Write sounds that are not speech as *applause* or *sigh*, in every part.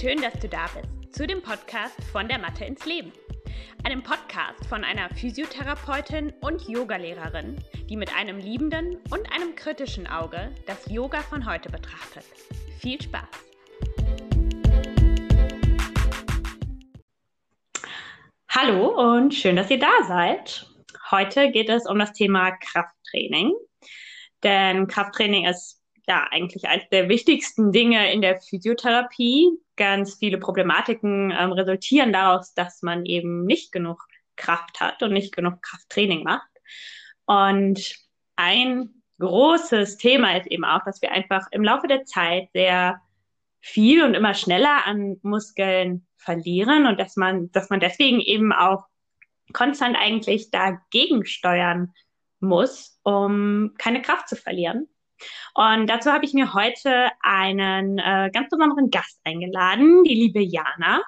Schön, dass du da bist zu dem Podcast von der Mathe ins Leben. Einem Podcast von einer Physiotherapeutin und Yogalehrerin, die mit einem liebenden und einem kritischen Auge das Yoga von heute betrachtet. Viel Spaß! Hallo und schön, dass ihr da seid. Heute geht es um das Thema Krafttraining. Denn Krafttraining ist ja eigentlich eines der wichtigsten Dinge in der Physiotherapie. Ganz viele Problematiken ähm, resultieren daraus, dass man eben nicht genug Kraft hat und nicht genug Krafttraining macht. Und ein großes Thema ist eben auch, dass wir einfach im Laufe der Zeit sehr viel und immer schneller an Muskeln verlieren und dass man, dass man deswegen eben auch konstant eigentlich dagegen steuern muss, um keine Kraft zu verlieren. Und dazu habe ich mir heute einen äh, ganz besonderen Gast eingeladen, die liebe Jana.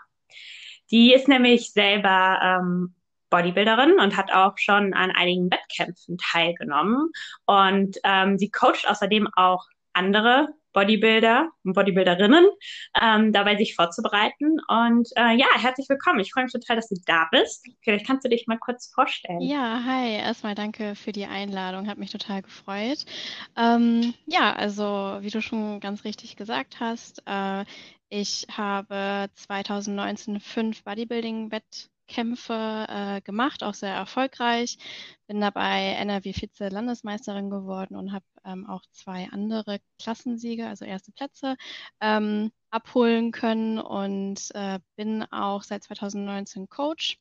Die ist nämlich selber ähm, Bodybuilderin und hat auch schon an einigen Wettkämpfen teilgenommen. Und ähm, sie coacht außerdem auch andere Bodybuilder und Bodybuilderinnen, ähm, dabei sich vorzubereiten. Und äh, ja, herzlich willkommen. Ich freue mich total, dass du da bist. Vielleicht kannst du dich mal kurz vorstellen. Ja, hi. Erstmal danke für die Einladung. Hat mich total gefreut. Ähm, ja, also wie du schon ganz richtig gesagt hast, äh, ich habe 2019 fünf Bodybuilding-Wettkämpfe Kämpfe äh, gemacht, auch sehr erfolgreich. Bin dabei NRW-Vize-Landesmeisterin geworden und habe ähm, auch zwei andere Klassensiege, also erste Plätze, ähm, abholen können und äh, bin auch seit 2019 Coach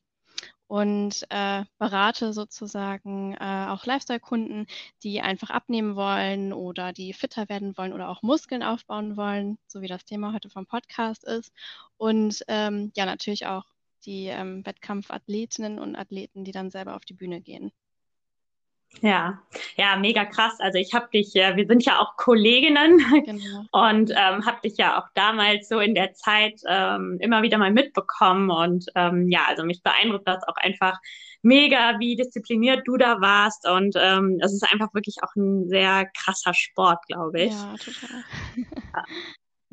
und äh, berate sozusagen äh, auch Lifestyle-Kunden, die einfach abnehmen wollen oder die fitter werden wollen oder auch Muskeln aufbauen wollen, so wie das Thema heute vom Podcast ist. Und ähm, ja, natürlich auch die ähm, Wettkampfathletinnen und Athleten, die dann selber auf die Bühne gehen. Ja, ja, mega krass. Also ich habe dich, ja, wir sind ja auch Kolleginnen genau. *laughs* und ähm, habe dich ja auch damals so in der Zeit ähm, immer wieder mal mitbekommen und ähm, ja, also mich beeindruckt das auch einfach mega, wie diszipliniert du da warst und ähm, es ist einfach wirklich auch ein sehr krasser Sport, glaube ich. Ja, total.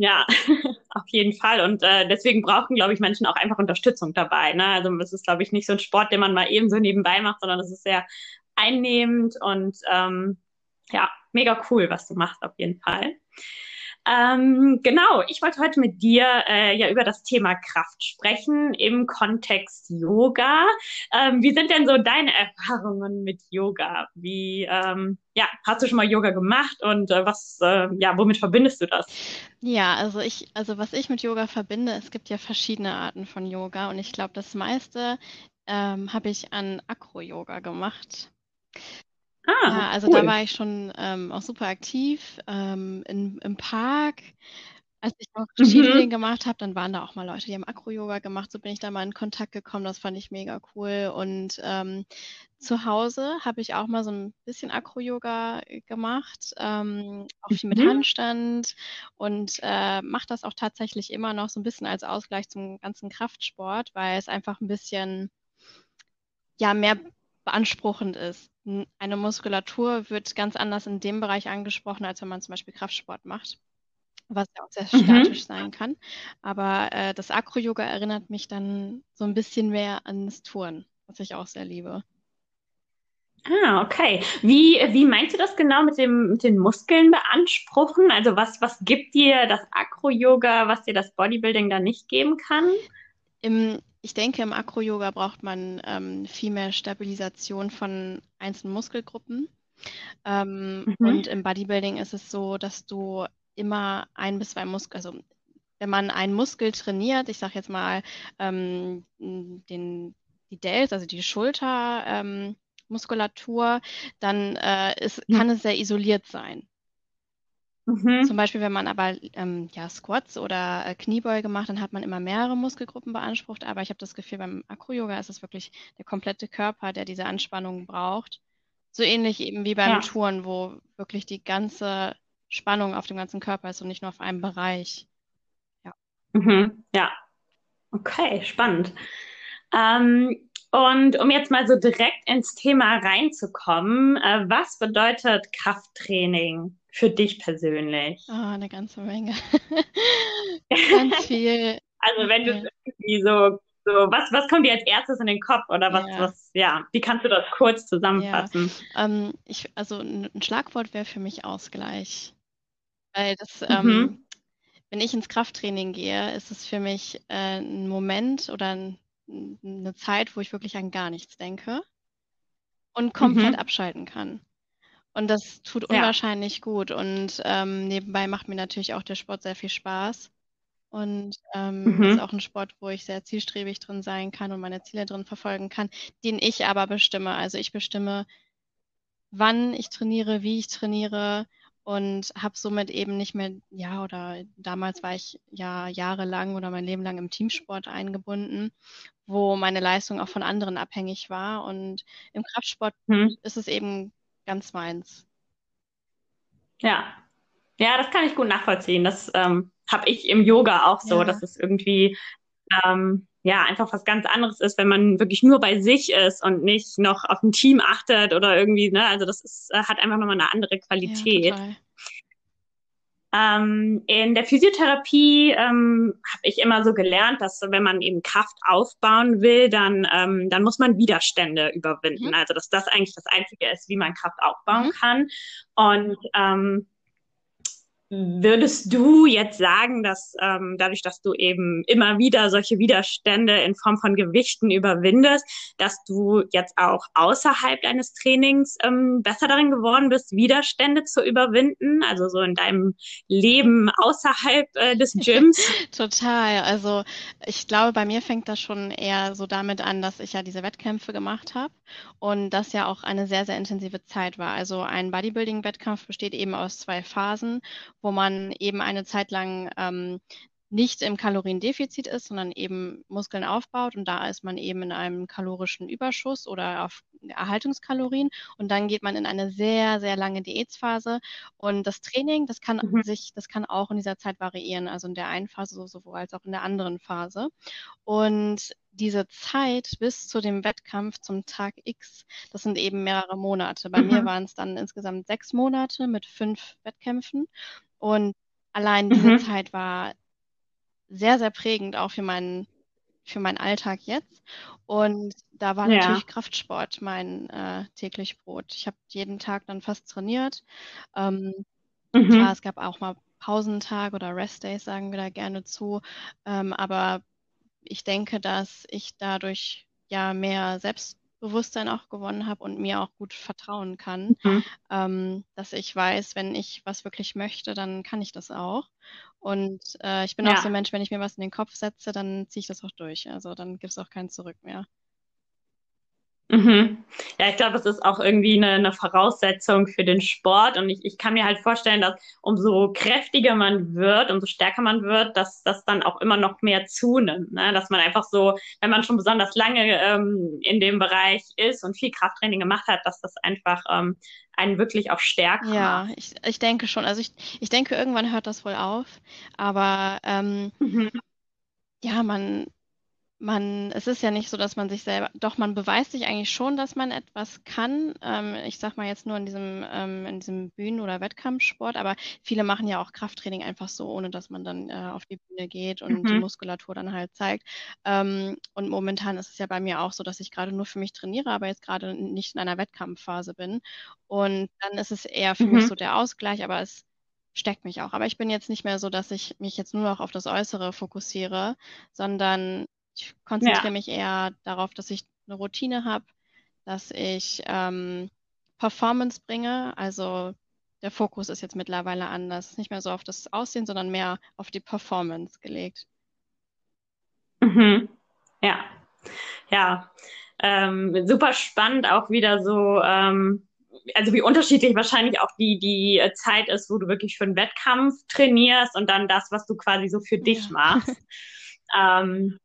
Ja, *laughs* auf jeden Fall. Und äh, deswegen brauchen, glaube ich, Menschen auch einfach Unterstützung dabei. Ne? Also es ist, glaube ich, nicht so ein Sport, den man mal eben so nebenbei macht, sondern es ist sehr einnehmend und ähm, ja, mega cool, was du machst auf jeden Fall. Ähm, genau, ich wollte heute mit dir äh, ja über das Thema Kraft sprechen im Kontext Yoga. Ähm, wie sind denn so deine Erfahrungen mit Yoga? Wie, ähm, ja, hast du schon mal Yoga gemacht und äh, was, äh, ja, womit verbindest du das? Ja, also ich, also was ich mit Yoga verbinde, es gibt ja verschiedene Arten von Yoga und ich glaube, das meiste ähm, habe ich an Acro-Yoga gemacht. Ah, Ja, also da war ich schon ähm, auch super aktiv ähm, in, im Park. Als ich noch Mhm. Cheerleading gemacht habe, dann waren da auch mal Leute, die haben Acro-Yoga gemacht. So bin ich da mal in Kontakt gekommen. Das fand ich mega cool. Und ähm, zu Hause habe ich auch mal so ein bisschen Acro-Yoga äh, gemacht, ähm, auch viel mit Mhm. Handstand und äh, mache das auch tatsächlich immer noch so ein bisschen als Ausgleich zum ganzen Kraftsport, weil es einfach ein bisschen ja mehr beanspruchend ist. Eine Muskulatur wird ganz anders in dem Bereich angesprochen, als wenn man zum Beispiel Kraftsport macht, was ja auch sehr mhm. statisch sein kann. Aber äh, das Acro-Yoga erinnert mich dann so ein bisschen mehr an das Touren, was ich auch sehr liebe. Ah, okay. Wie, wie meinst du das genau mit dem, mit den Muskeln beanspruchen? Also was, was gibt dir das Acro-Yoga, was dir das Bodybuilding da nicht geben kann? Im, ich denke, im Acro-Yoga braucht man ähm, viel mehr Stabilisation von einzelnen Muskelgruppen. Ähm, mhm. Und im Bodybuilding ist es so, dass du immer ein bis zwei Muskeln, also wenn man einen Muskel trainiert, ich sage jetzt mal ähm, den, die Delts, also die Schultermuskulatur, ähm, dann äh, ist, kann es sehr isoliert sein. Mhm. Zum Beispiel, wenn man aber ähm, ja, Squats oder äh, Kniebeuge macht, dann hat man immer mehrere Muskelgruppen beansprucht. Aber ich habe das Gefühl, beim Acro-Yoga ist es wirklich der komplette Körper, der diese Anspannung braucht. So ähnlich eben wie beim ja. Touren, wo wirklich die ganze Spannung auf dem ganzen Körper ist und nicht nur auf einem Bereich. Ja. Mhm. Ja. Okay, spannend. Ähm, und um jetzt mal so direkt ins Thema reinzukommen, äh, was bedeutet Krafttraining für dich persönlich? Oh, eine ganze Menge. *laughs* Ganz viel. Also wenn du irgendwie so, so was, was kommt dir als erstes in den Kopf oder was, ja. was, ja, wie kannst du das kurz zusammenfassen? Ja. Ähm, ich, also ein Schlagwort wäre für mich Ausgleich. Weil das, mhm. ähm, wenn ich ins Krafttraining gehe, ist es für mich äh, ein Moment oder ein, eine Zeit, wo ich wirklich an gar nichts denke und komplett mhm. abschalten kann. Und das tut ja. unwahrscheinlich gut. Und ähm, nebenbei macht mir natürlich auch der Sport sehr viel Spaß. Und ähm, mhm. ist auch ein Sport, wo ich sehr zielstrebig drin sein kann und meine Ziele drin verfolgen kann, den ich aber bestimme. Also ich bestimme, wann ich trainiere, wie ich trainiere und habe somit eben nicht mehr, ja, oder damals war ich ja jahrelang oder mein Leben lang im Teamsport eingebunden, wo meine Leistung auch von anderen abhängig war. Und im Kraftsport mhm. ist es eben ganz meins. Ja, ja, das kann ich gut nachvollziehen. Das ähm, habe ich im Yoga auch so, ja. dass es irgendwie ähm, ja einfach was ganz anderes ist, wenn man wirklich nur bei sich ist und nicht noch auf ein Team achtet oder irgendwie, ne? Also das ist, äh, hat einfach nochmal eine andere Qualität. Ja, ähm, in der Physiotherapie ähm, habe ich immer so gelernt, dass wenn man eben Kraft aufbauen will, dann, ähm, dann muss man Widerstände überwinden. Mhm. Also dass das eigentlich das Einzige ist, wie man Kraft aufbauen mhm. kann. Und ähm, Würdest du jetzt sagen, dass ähm, dadurch, dass du eben immer wieder solche Widerstände in Form von Gewichten überwindest, dass du jetzt auch außerhalb deines Trainings ähm, besser darin geworden bist, Widerstände zu überwinden? Also so in deinem Leben außerhalb äh, des Gyms? *laughs* Total. Also ich glaube, bei mir fängt das schon eher so damit an, dass ich ja diese Wettkämpfe gemacht habe und das ja auch eine sehr, sehr intensive Zeit war. Also ein Bodybuilding-Wettkampf besteht eben aus zwei Phasen wo man eben eine Zeit lang ähm, nicht im Kaloriendefizit ist, sondern eben Muskeln aufbaut und da ist man eben in einem kalorischen Überschuss oder auf Erhaltungskalorien und dann geht man in eine sehr, sehr lange Diätphase und das Training, das kann mhm. sich, das kann auch in dieser Zeit variieren, also in der einen Phase sowohl als auch in der anderen Phase und diese Zeit bis zu dem Wettkampf zum Tag X, das sind eben mehrere Monate. Bei mhm. mir waren es dann insgesamt sechs Monate mit fünf Wettkämpfen und allein diese mhm. Zeit war sehr, sehr prägend auch für meinen, für meinen Alltag jetzt. Und da war ja. natürlich Kraftsport mein äh, täglich Brot. Ich habe jeden Tag dann fast trainiert. Ähm, mhm. Klar, es gab auch mal Pausentag oder Restdays, sagen wir da gerne zu. Ähm, aber ich denke, dass ich dadurch ja mehr selbst Bewusstsein auch gewonnen habe und mir auch gut vertrauen kann, mhm. ähm, dass ich weiß, wenn ich was wirklich möchte, dann kann ich das auch. Und äh, ich bin ja. auch so ein Mensch, wenn ich mir was in den Kopf setze, dann ziehe ich das auch durch. Also dann gibt es auch kein Zurück mehr. Mhm. Ja, ich glaube, das ist auch irgendwie eine, eine Voraussetzung für den Sport. Und ich, ich kann mir halt vorstellen, dass umso kräftiger man wird, umso stärker man wird, dass das dann auch immer noch mehr zunimmt. Ne? Dass man einfach so, wenn man schon besonders lange ähm, in dem Bereich ist und viel Krafttraining gemacht hat, dass das einfach ähm, einen wirklich auch stärker ja, macht. Ja, ich, ich denke schon. Also ich, ich denke, irgendwann hört das wohl auf. Aber ähm, mhm. ja, man man, es ist ja nicht so, dass man sich selber, doch man beweist sich eigentlich schon, dass man etwas kann. Ähm, ich sag mal jetzt nur in diesem, ähm, in diesem Bühnen- oder Wettkampfsport, aber viele machen ja auch Krafttraining einfach so, ohne dass man dann äh, auf die Bühne geht und mhm. die Muskulatur dann halt zeigt. Ähm, und momentan ist es ja bei mir auch so, dass ich gerade nur für mich trainiere, aber jetzt gerade nicht in einer Wettkampfphase bin. Und dann ist es eher für mhm. mich so der Ausgleich, aber es steckt mich auch. Aber ich bin jetzt nicht mehr so, dass ich mich jetzt nur noch auf das Äußere fokussiere, sondern ich konzentriere ja. mich eher darauf, dass ich eine Routine habe, dass ich ähm, Performance bringe. Also der Fokus ist jetzt mittlerweile anders. Nicht mehr so auf das Aussehen, sondern mehr auf die Performance gelegt. Mhm. Ja, ja. Ähm, super spannend auch wieder so, ähm, also wie unterschiedlich wahrscheinlich auch die, die Zeit ist, wo du wirklich für einen Wettkampf trainierst und dann das, was du quasi so für dich ja. machst. *laughs* ähm,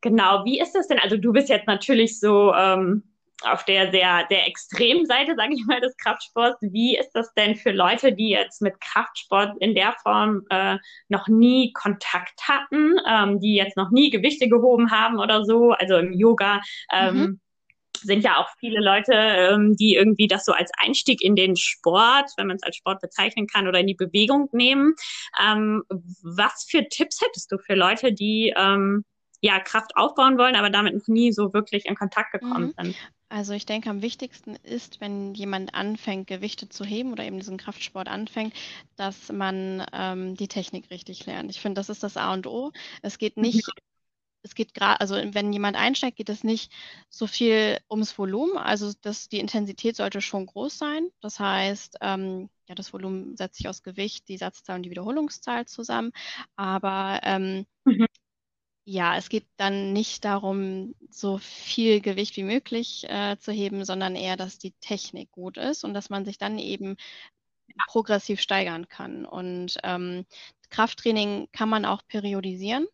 Genau, wie ist das denn? Also du bist jetzt natürlich so ähm, auf der sehr, der extremen Seite, sage ich mal, des Kraftsports. Wie ist das denn für Leute, die jetzt mit Kraftsport in der Form äh, noch nie Kontakt hatten, ähm, die jetzt noch nie Gewichte gehoben haben oder so, also im Yoga? Ähm, mhm. sind ja auch viele Leute, ähm, die irgendwie das so als Einstieg in den Sport, wenn man es als Sport bezeichnen kann, oder in die Bewegung nehmen. Ähm, was für Tipps hättest du für Leute, die ähm, ja Kraft aufbauen wollen, aber damit noch nie so wirklich in Kontakt gekommen mhm. sind? Also ich denke, am wichtigsten ist, wenn jemand anfängt, Gewichte zu heben oder eben diesen Kraftsport anfängt, dass man ähm, die Technik richtig lernt. Ich finde, das ist das A und O. Es geht nicht es geht gerade, also wenn jemand einsteigt, geht es nicht so viel ums Volumen. Also das, die Intensität sollte schon groß sein. Das heißt, ähm, ja, das Volumen setzt sich aus Gewicht, die Satzzahl und die Wiederholungszahl zusammen. Aber ähm, mhm. Ja, es geht dann nicht darum, so viel Gewicht wie möglich äh, zu heben, sondern eher, dass die Technik gut ist und dass man sich dann eben progressiv steigern kann. Und ähm, Krafttraining kann man auch periodisieren.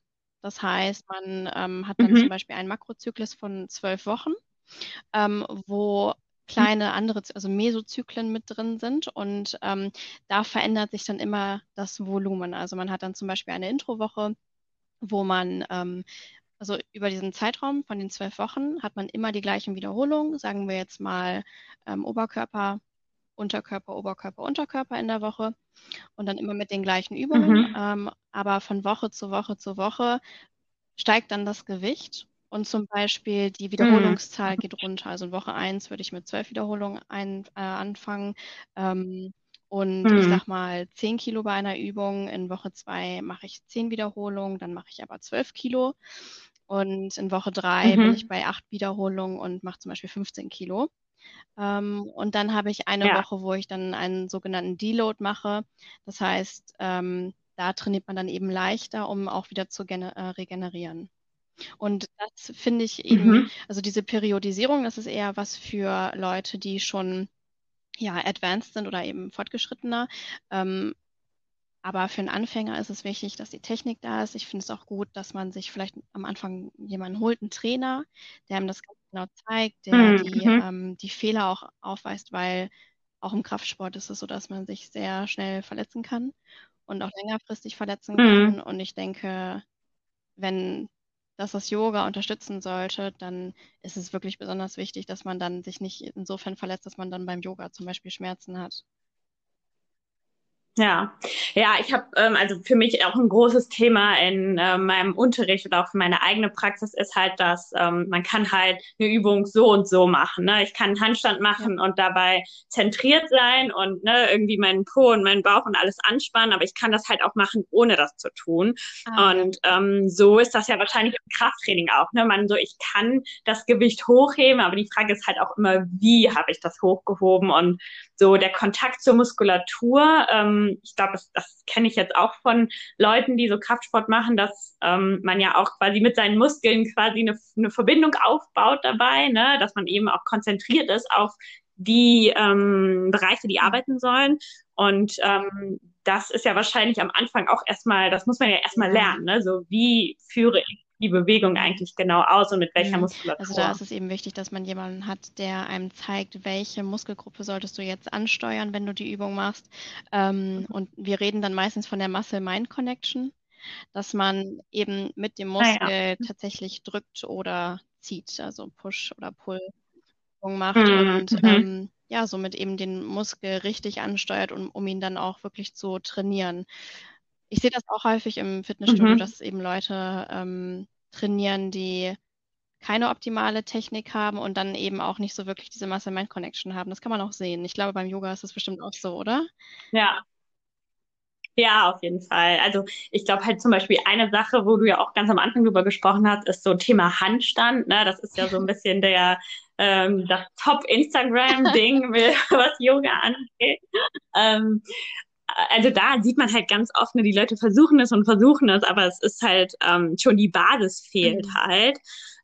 Das heißt, man ähm, hat dann mhm. zum Beispiel einen Makrozyklus von zwölf Wochen, ähm, wo kleine andere, also Mesozyklen mit drin sind und ähm, da verändert sich dann immer das Volumen. Also man hat dann zum Beispiel eine Introwoche, wo man ähm, also über diesen Zeitraum von den zwölf Wochen hat man immer die gleichen Wiederholungen, sagen wir jetzt mal ähm, Oberkörper, Unterkörper, Oberkörper, Unterkörper in der Woche und dann immer mit den gleichen Übungen. Mhm. Ähm, aber von Woche zu Woche zu Woche steigt dann das Gewicht und zum Beispiel die Wiederholungszahl mhm. geht runter. Also in Woche 1 würde ich mit zwölf Wiederholungen ein, äh, anfangen. Ähm, und mhm. ich sag mal 10 Kilo bei einer Übung. In Woche 2 mache ich 10 Wiederholungen, dann mache ich aber 12 Kilo. Und in Woche 3 mhm. bin ich bei 8 Wiederholungen und mache zum Beispiel 15 Kilo. Ähm, und dann habe ich eine ja. Woche, wo ich dann einen sogenannten Deload mache. Das heißt, ähm, da trainiert man dann eben leichter, um auch wieder zu äh, regenerieren. Und das finde ich eben, mhm. also diese Periodisierung, das ist eher was für Leute, die schon ja advanced sind oder eben fortgeschrittener. Ähm, aber für einen Anfänger ist es wichtig, dass die Technik da ist. Ich finde es auch gut, dass man sich vielleicht am Anfang jemanden holt, einen Trainer, der ihm das ganz genau zeigt, der mhm. die, mhm. ähm, die Fehler auch aufweist, weil auch im Kraftsport ist es so, dass man sich sehr schnell verletzen kann und auch längerfristig verletzen mhm. kann. Und ich denke, wenn das das Yoga unterstützen sollte, dann ist es wirklich besonders wichtig, dass man dann sich nicht insofern verletzt, dass man dann beim Yoga zum Beispiel Schmerzen hat. Ja, ja, ich habe ähm, also für mich auch ein großes Thema in äh, meinem Unterricht oder auch für meine eigene Praxis ist halt, dass ähm, man kann halt eine Übung so und so machen. Ne? Ich kann einen Handstand machen und dabei zentriert sein und ne, irgendwie meinen Po und meinen Bauch und alles anspannen, aber ich kann das halt auch machen, ohne das zu tun. Ah, und ähm, so ist das ja wahrscheinlich im Krafttraining auch. Ne? Man so, ich kann das Gewicht hochheben, aber die Frage ist halt auch immer, wie habe ich das hochgehoben und so der Kontakt zur Muskulatur. Ähm, ich glaube, das, das kenne ich jetzt auch von Leuten, die so Kraftsport machen, dass ähm, man ja auch quasi mit seinen Muskeln quasi eine, eine Verbindung aufbaut dabei, ne? dass man eben auch konzentriert ist auf die ähm, Bereiche, die arbeiten sollen. Und ähm, das ist ja wahrscheinlich am Anfang auch erstmal, das muss man ja erstmal lernen, ne? So wie führe ich die Bewegung eigentlich genau aus und mit welcher mhm. Muskulatur. Also da ist es eben wichtig, dass man jemanden hat, der einem zeigt, welche Muskelgruppe solltest du jetzt ansteuern, wenn du die Übung machst. Ähm, mhm. Und wir reden dann meistens von der Muscle-Mind-Connection, dass man eben mit dem Muskel ah, ja. tatsächlich drückt oder zieht, also Push oder Pull macht mhm. und mhm. ähm, ja, somit eben den Muskel richtig ansteuert, um, um ihn dann auch wirklich zu trainieren. Ich sehe das auch häufig im Fitnessstudio, mhm. dass eben Leute ähm, trainieren, die keine optimale Technik haben und dann eben auch nicht so wirklich diese Muscle-Mind-Connection haben. Das kann man auch sehen. Ich glaube, beim Yoga ist das bestimmt auch so, oder? Ja. Ja, auf jeden Fall. Also ich glaube halt zum Beispiel eine Sache, wo du ja auch ganz am Anfang drüber gesprochen hast, ist so Thema Handstand. Ne? Das ist ja so ein bisschen der ähm, das Top-Instagram-Ding, *laughs* was Yoga angeht. Ähm, also da sieht man halt ganz oft, ne, die Leute versuchen es und versuchen es, aber es ist halt ähm, schon die Basis fehlt mhm. halt.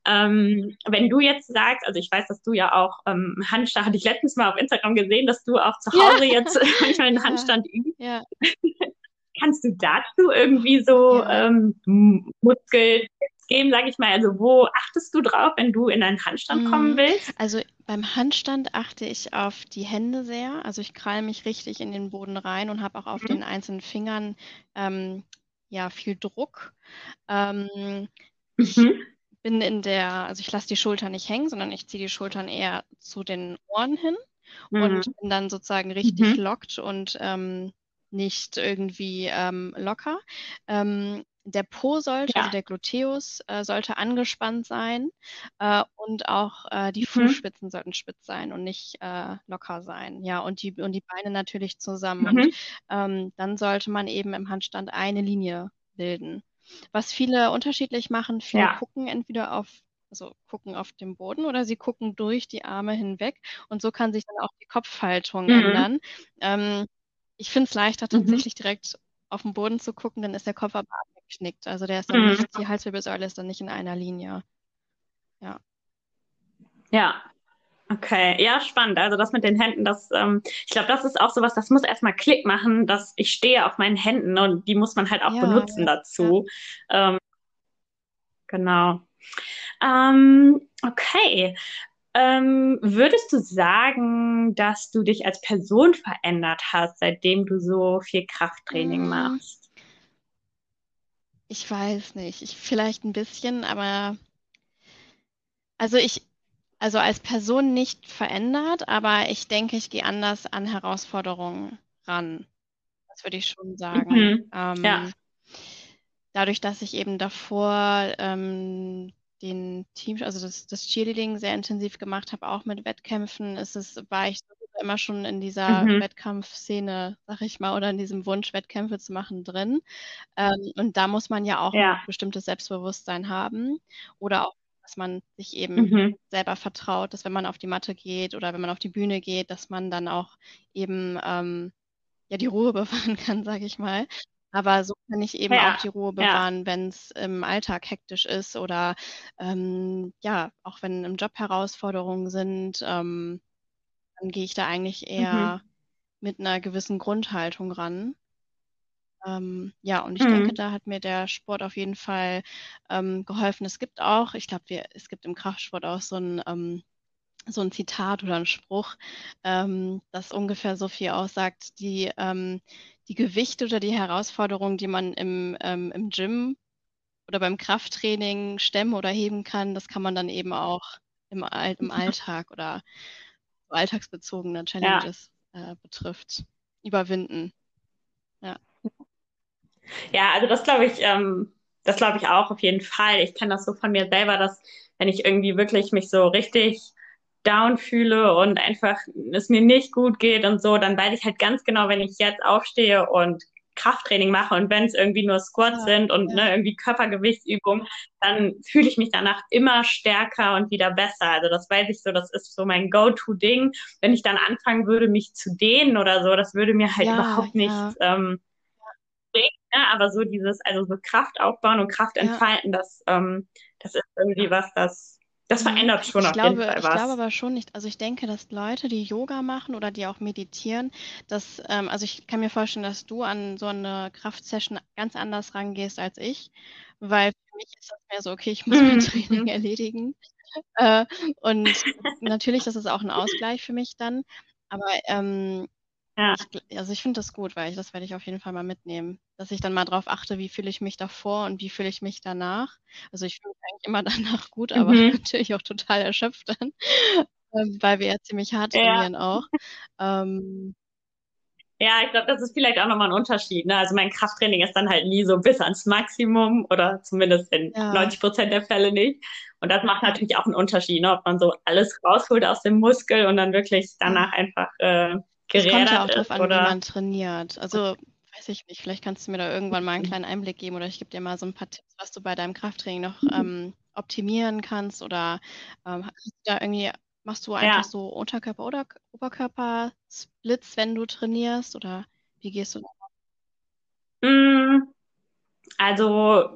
Ähm, wenn du jetzt sagst, also ich weiß, dass du ja auch ähm, Handstand, hatte ich letztens mal auf Instagram gesehen, dass du auch zu Hause ja. jetzt *laughs* manchmal einen Handstand übst. Ja. *laughs* Kannst du dazu irgendwie so ja. ähm, Muskel geben, sage ich mal? Also wo achtest du drauf, wenn du in einen Handstand kommen mhm. willst? Also beim Handstand achte ich auf die Hände sehr. Also ich krall mich richtig in den Boden rein und habe auch auf mhm. den einzelnen Fingern ähm, ja viel Druck. Ähm, ich mhm. bin in der, also ich lasse die Schultern nicht hängen, sondern ich ziehe die Schultern eher zu den Ohren hin mhm. und bin dann sozusagen richtig mhm. lockt und ähm, nicht irgendwie ähm, locker. Ähm, der Po sollte, ja. also der Gluteus äh, sollte angespannt sein äh, und auch äh, die mhm. Fußspitzen sollten spitz sein und nicht äh, locker sein. Ja, und die, und die Beine natürlich zusammen. Mhm. Und ähm, dann sollte man eben im Handstand eine Linie bilden. Was viele unterschiedlich machen, viele ja. gucken entweder auf also gucken auf den Boden oder sie gucken durch die Arme hinweg und so kann sich dann auch die Kopfhaltung mhm. ändern. Ähm, ich finde es leichter, mhm. tatsächlich direkt auf den Boden zu gucken, dann ist der Kopf aber abgeknickt. Also der ist dann mhm. nicht, die Halswirbelsäule ist dann nicht in einer Linie. Ja. Ja. Okay, ja, spannend. Also das mit den Händen, das, ähm, ich glaube, das ist auch sowas, das muss erstmal Klick machen, dass ich stehe auf meinen Händen und die muss man halt auch ja, benutzen dazu. Ja. Ähm, genau. Ähm, okay. Ähm, würdest du sagen, dass du dich als Person verändert hast, seitdem du so viel Krafttraining hm. machst? Ich weiß nicht. Ich vielleicht ein bisschen, aber also ich, also als Person nicht verändert, aber ich denke, ich gehe anders an Herausforderungen ran. Das würde ich schon sagen. Mhm. Ähm, ja. Dadurch, dass ich eben davor ähm, den Team, also das, das Cheerleading sehr intensiv gemacht habe, auch mit Wettkämpfen, ist es, war ich immer schon in dieser mhm. Wettkampfszene, sag ich mal, oder in diesem Wunsch, Wettkämpfe zu machen, drin. Ähm, und da muss man ja auch ja. ein bestimmtes Selbstbewusstsein haben oder auch, dass man sich eben mhm. selber vertraut, dass wenn man auf die Matte geht oder wenn man auf die Bühne geht, dass man dann auch eben ähm, ja die Ruhe *laughs* bewahren kann, sage ich mal. Aber so kann ich eben ja, auch die Ruhe bewahren, ja. wenn es im Alltag hektisch ist oder ähm, ja, auch wenn im Job Herausforderungen sind, ähm, dann gehe ich da eigentlich eher mhm. mit einer gewissen Grundhaltung ran. Ähm, ja, und ich mhm. denke, da hat mir der Sport auf jeden Fall ähm, geholfen. Es gibt auch, ich glaube, es gibt im Kraftsport auch so ein ähm, so ein Zitat oder ein Spruch, ähm, das ungefähr so viel aussagt, die, ähm, die Gewichte oder die Herausforderungen, die man im, ähm, im Gym oder beim Krafttraining stemmen oder heben kann, das kann man dann eben auch im, im *laughs* Alltag oder so alltagsbezogene Challenges ja. äh, betrifft, überwinden. Ja. Ja, also das glaube ich, ähm, das glaube ich auch auf jeden Fall. Ich kenne das so von mir selber, dass wenn ich irgendwie wirklich mich so richtig down fühle und einfach es mir nicht gut geht und so, dann weiß ich halt ganz genau, wenn ich jetzt aufstehe und Krafttraining mache und wenn es irgendwie nur Squats ja, sind und ja. ne, irgendwie Körpergewichtsübungen, dann fühle ich mich danach immer stärker und wieder besser. Also das weiß ich so, das ist so mein Go-To-Ding. Wenn ich dann anfangen würde, mich zu dehnen oder so, das würde mir halt ja, überhaupt nichts ähm, bringen. Ne? Aber so dieses, also so Kraft aufbauen und Kraft entfalten, das, ähm, das ist irgendwie was, das das mhm. verändert schon ich auf glaube, jeden Fall was. Ich glaube aber schon nicht. Also ich denke, dass Leute, die Yoga machen oder die auch meditieren, dass, ähm, also ich kann mir vorstellen, dass du an so eine Kraftsession ganz anders rangehst als ich, weil für mich ist das mehr so, okay, ich muss mein mhm. Training erledigen. Äh, und natürlich, das ist auch ein Ausgleich für mich dann. Aber ähm, ja. Ich, also ich finde das gut, weil ich, das werde ich auf jeden Fall mal mitnehmen. Dass ich dann mal drauf achte, wie fühle ich mich davor und wie fühle ich mich danach. Also ich fühle mich eigentlich immer *laughs* danach gut, aber mhm. natürlich auch total erschöpft dann, *laughs* ähm, weil wir ja ziemlich hart trainieren ja. auch. Ähm, ja, ich glaube, das ist vielleicht auch nochmal ein Unterschied. Ne? Also mein Krafttraining ist dann halt nie so bis ans Maximum oder zumindest in ja. 90 Prozent der Fälle nicht. Und das macht natürlich auch einen Unterschied, ne? ob man so alles rausholt aus dem Muskel und dann wirklich danach einfach äh, gerädert kommt ja auch darauf an, oder? wie man trainiert. Also weiß ich nicht, vielleicht kannst du mir da irgendwann mal einen kleinen Einblick geben oder ich gebe dir mal so ein paar Tipps, was du bei deinem Krafttraining noch mhm. ähm, optimieren kannst oder ähm, hast du da irgendwie, machst du einfach ja. so Unterkörper- oder Oberkörper-Splits, wenn du trainierst oder wie gehst du da? Mm, also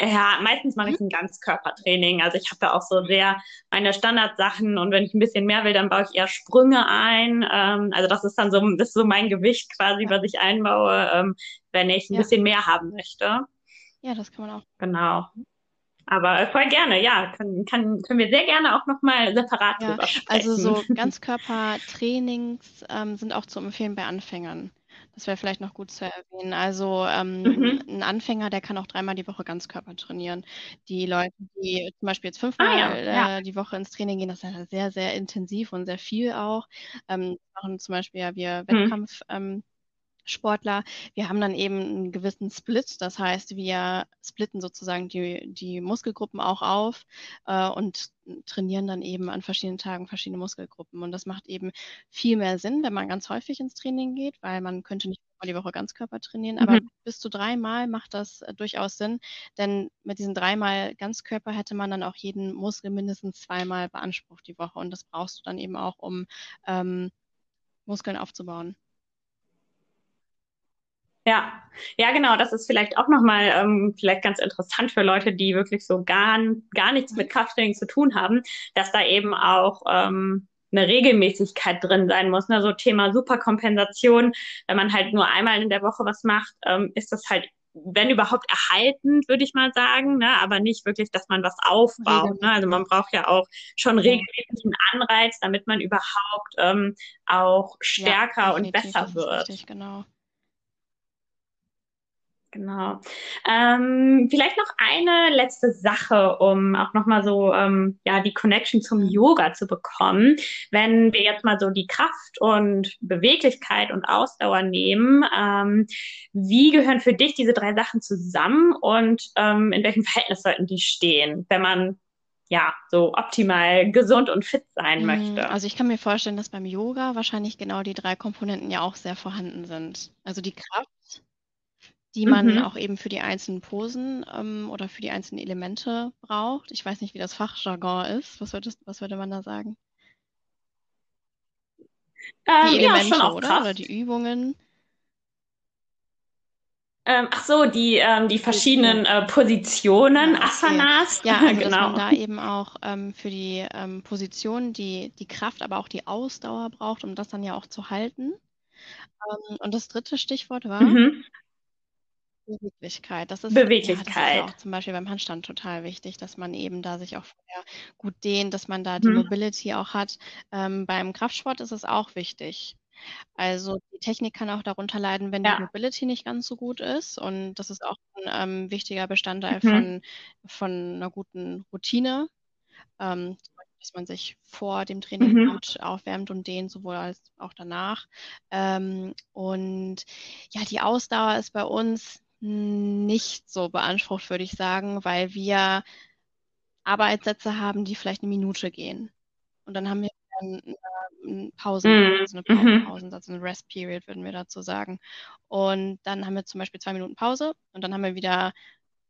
ja, meistens mache ich mhm. ein Ganzkörpertraining. Also ich habe da auch so sehr meine Standardsachen und wenn ich ein bisschen mehr will, dann baue ich eher Sprünge ein. Ähm, also das ist dann so, das ist so mein Gewicht quasi, was ich einbaue, ähm, wenn ich ein ja. bisschen mehr haben möchte. Ja, das kann man auch. Genau. Aber voll gerne, ja, kann, kann, können wir sehr gerne auch nochmal separat ja, drüber sprechen. Also so *laughs* Ganzkörpertrainings ähm, sind auch zu empfehlen bei Anfängern. Das wäre vielleicht noch gut zu erwähnen. Also ähm, mhm. ein Anfänger, der kann auch dreimal die Woche Ganzkörper trainieren. Die Leute, die zum Beispiel jetzt fünfmal ah, ja. Äh, die Woche ins Training gehen, das ist ja sehr, sehr intensiv und sehr viel auch. Ähm, machen zum Beispiel ja wir mhm. Wettkampf. Ähm, Sportler. Wir haben dann eben einen gewissen Split, das heißt, wir splitten sozusagen die, die Muskelgruppen auch auf äh, und trainieren dann eben an verschiedenen Tagen verschiedene Muskelgruppen. Und das macht eben viel mehr Sinn, wenn man ganz häufig ins Training geht, weil man könnte nicht mal die Woche Ganzkörper trainieren, aber mhm. bis zu dreimal macht das äh, durchaus Sinn, denn mit diesen dreimal Ganzkörper hätte man dann auch jeden Muskel mindestens zweimal beansprucht die Woche und das brauchst du dann eben auch, um ähm, Muskeln aufzubauen. Ja, ja, genau. Das ist vielleicht auch nochmal ähm, vielleicht ganz interessant für Leute, die wirklich so gar, gar nichts mit Krafttraining zu tun haben, dass da eben auch ähm, eine Regelmäßigkeit drin sein muss. Ne? So Thema Superkompensation, wenn man halt nur einmal in der Woche was macht, ähm, ist das halt wenn überhaupt erhaltend, würde ich mal sagen, ne? aber nicht wirklich, dass man was aufbaut. Ne? Also man braucht ja auch schon regelmäßig einen Anreiz, damit man überhaupt ähm, auch stärker ja, und besser wird. Richtig, genau. Genau. Ähm, vielleicht noch eine letzte Sache, um auch nochmal so ähm, ja die Connection zum Yoga zu bekommen. Wenn wir jetzt mal so die Kraft und Beweglichkeit und Ausdauer nehmen, ähm, wie gehören für dich diese drei Sachen zusammen und ähm, in welchem Verhältnis sollten die stehen, wenn man ja, so optimal gesund und fit sein mhm. möchte. Also ich kann mir vorstellen, dass beim Yoga wahrscheinlich genau die drei Komponenten ja auch sehr vorhanden sind. Also die Kraft, die man mhm. auch eben für die einzelnen Posen ähm, oder für die einzelnen Elemente braucht. Ich weiß nicht, wie das Fachjargon ist. Was, würdest, was würde man da sagen? Ähm, die Elemente, ja, oder? Oder die Übungen. Ähm, ach so, die, ähm, die verschiedenen äh, Positionen, ja, Asanas. *laughs* Ja, also genau. dass man da eben auch ähm, für die ähm, Positionen die, die Kraft, aber auch die Ausdauer braucht, um das dann ja auch zu halten. Ähm, und das dritte Stichwort war? Mhm. Beweglichkeit. Das ist, Beweglichkeit. Ja, das ist auch zum Beispiel beim Handstand total wichtig, dass man eben da sich auch vorher gut dehnt, dass man da die hm. Mobility auch hat. Ähm, beim Kraftsport ist es auch wichtig. Also die Technik kann auch darunter leiden, wenn ja. die Mobility nicht ganz so gut ist. Und das ist auch ein ähm, wichtiger Bestandteil mhm. von, von einer guten Routine. Ähm, dass man sich vor dem Training mhm. gut aufwärmt und dehnt, sowohl als auch danach. Ähm, und ja, die Ausdauer ist bei uns nicht so beansprucht, würde ich sagen, weil wir Arbeitssätze haben, die vielleicht eine Minute gehen. Und dann haben wir einen Pausen, mm. also eine mhm. Pausensatz, eine Rest Period, würden wir dazu sagen. Und dann haben wir zum Beispiel zwei Minuten Pause und dann haben wir wieder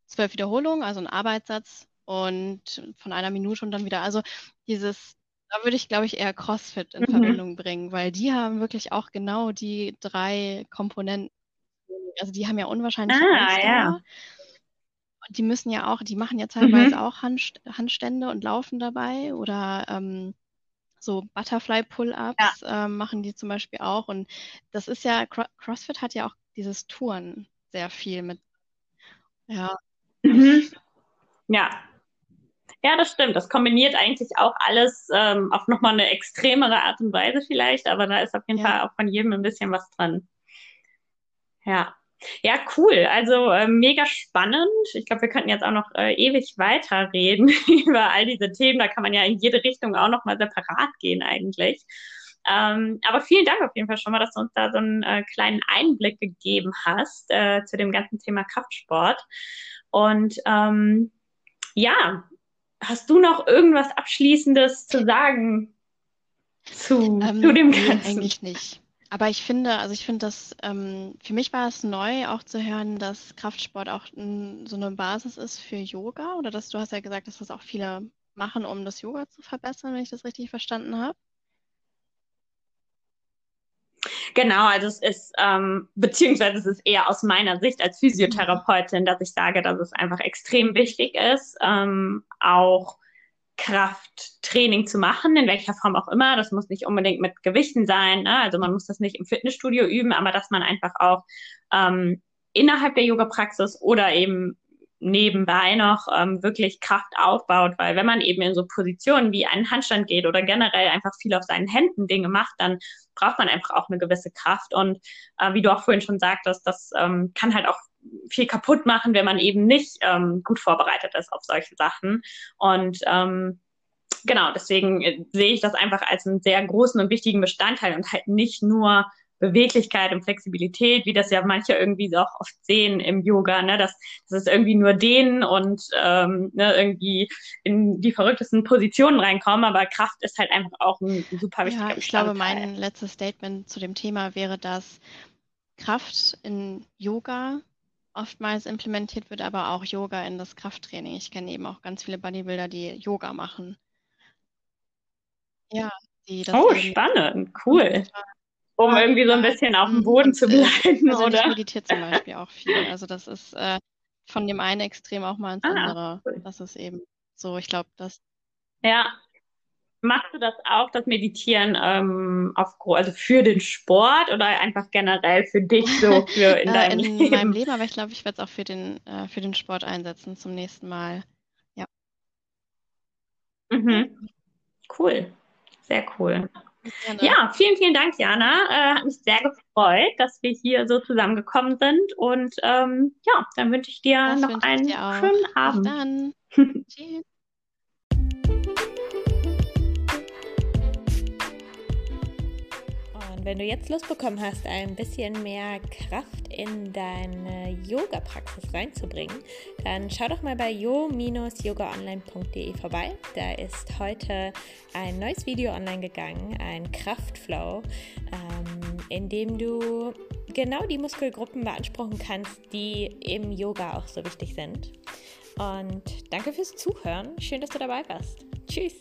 zwölf Wiederholungen, also einen Arbeitssatz und von einer Minute und dann wieder. Also dieses, da würde ich, glaube ich, eher CrossFit in mhm. Verbindung bringen, weil die haben wirklich auch genau die drei Komponenten also die haben ja unwahrscheinlich ah. Ja. Die müssen ja auch, die machen ja teilweise mhm. auch Hand, Handstände und laufen dabei oder ähm, so Butterfly-Pull-Ups ja. ähm, machen die zum Beispiel auch. Und das ist ja, CrossFit hat ja auch dieses Touren sehr viel mit. Ja. Mhm. Ja. Ja, das stimmt. Das kombiniert eigentlich auch alles ähm, auf nochmal eine extremere Art und Weise vielleicht, aber da ist auf jeden ja. Fall auch von jedem ein bisschen was drin. Ja. Ja, cool. Also äh, mega spannend. Ich glaube, wir könnten jetzt auch noch äh, ewig weiterreden *laughs* über all diese Themen. Da kann man ja in jede Richtung auch noch mal separat gehen eigentlich. Ähm, aber vielen Dank auf jeden Fall schon mal, dass du uns da so einen äh, kleinen Einblick gegeben hast äh, zu dem ganzen Thema Kraftsport. Und ähm, ja, hast du noch irgendwas Abschließendes zu sagen zu, ähm, zu dem Ganzen? Nee, eigentlich nicht. Aber ich finde, also ich finde das, ähm, für mich war es neu auch zu hören, dass Kraftsport auch n, so eine Basis ist für Yoga oder dass du hast ja gesagt, dass das auch viele machen, um das Yoga zu verbessern, wenn ich das richtig verstanden habe. Genau, also es ist, ähm, beziehungsweise es ist eher aus meiner Sicht als Physiotherapeutin, dass ich sage, dass es einfach extrem wichtig ist, ähm, auch Krafttraining zu machen, in welcher Form auch immer. Das muss nicht unbedingt mit Gewichten sein. Ne? Also man muss das nicht im Fitnessstudio üben, aber dass man einfach auch ähm, innerhalb der Yoga-Praxis oder eben nebenbei noch ähm, wirklich Kraft aufbaut, weil wenn man eben in so Positionen wie einen Handstand geht oder generell einfach viel auf seinen Händen Dinge macht, dann braucht man einfach auch eine gewisse Kraft. Und äh, wie du auch vorhin schon sagtest, das ähm, kann halt auch viel kaputt machen, wenn man eben nicht ähm, gut vorbereitet ist auf solche Sachen. Und ähm, genau, deswegen äh, sehe ich das einfach als einen sehr großen und wichtigen Bestandteil und halt nicht nur Beweglichkeit und Flexibilität, wie das ja manche irgendwie auch oft sehen im Yoga, ne, dass, dass es irgendwie nur dehnen und ähm, ne, irgendwie in die verrücktesten Positionen reinkommen, aber Kraft ist halt einfach auch ein super wichtiger ja, ich glaube, mein letztes Statement zu dem Thema wäre, dass Kraft in Yoga oftmals implementiert wird, aber auch Yoga in das Krafttraining. Ich kenne eben auch ganz viele Bodybuilder, die Yoga machen. Ja, die das Oh, spannend, cool. Um irgendwie so ein bisschen auf dem mhm. Boden zu bleiben, also oder? Ich meditiere zum Beispiel auch viel. Also das ist äh, von dem einen Extrem auch mal ins ah, andere. Cool. Das ist eben so, ich glaube, das. Ja, Machst du das auch, das Meditieren ähm, auf, also für den Sport oder einfach generell für dich so *laughs* für in deinem in Leben? In meinem Leben, aber ich glaube, ich werde es auch für den, äh, für den Sport einsetzen zum nächsten Mal. Ja. Mhm. Cool. Sehr cool. Gerne. Ja, vielen, vielen Dank, Jana. Äh, hat mich sehr gefreut, dass wir hier so zusammengekommen sind. Und ähm, ja, dann wünsche ich dir das noch einen schönen Abend. Bis dann. *laughs* Tschüss. Wenn du jetzt Lust bekommen hast, ein bisschen mehr Kraft in deine Yoga-Praxis reinzubringen, dann schau doch mal bei yo-yogaonline.de vorbei. Da ist heute ein neues Video online gegangen, ein Kraftflow, ähm, in dem du genau die Muskelgruppen beanspruchen kannst, die im Yoga auch so wichtig sind. Und danke fürs Zuhören. Schön, dass du dabei warst. Tschüss.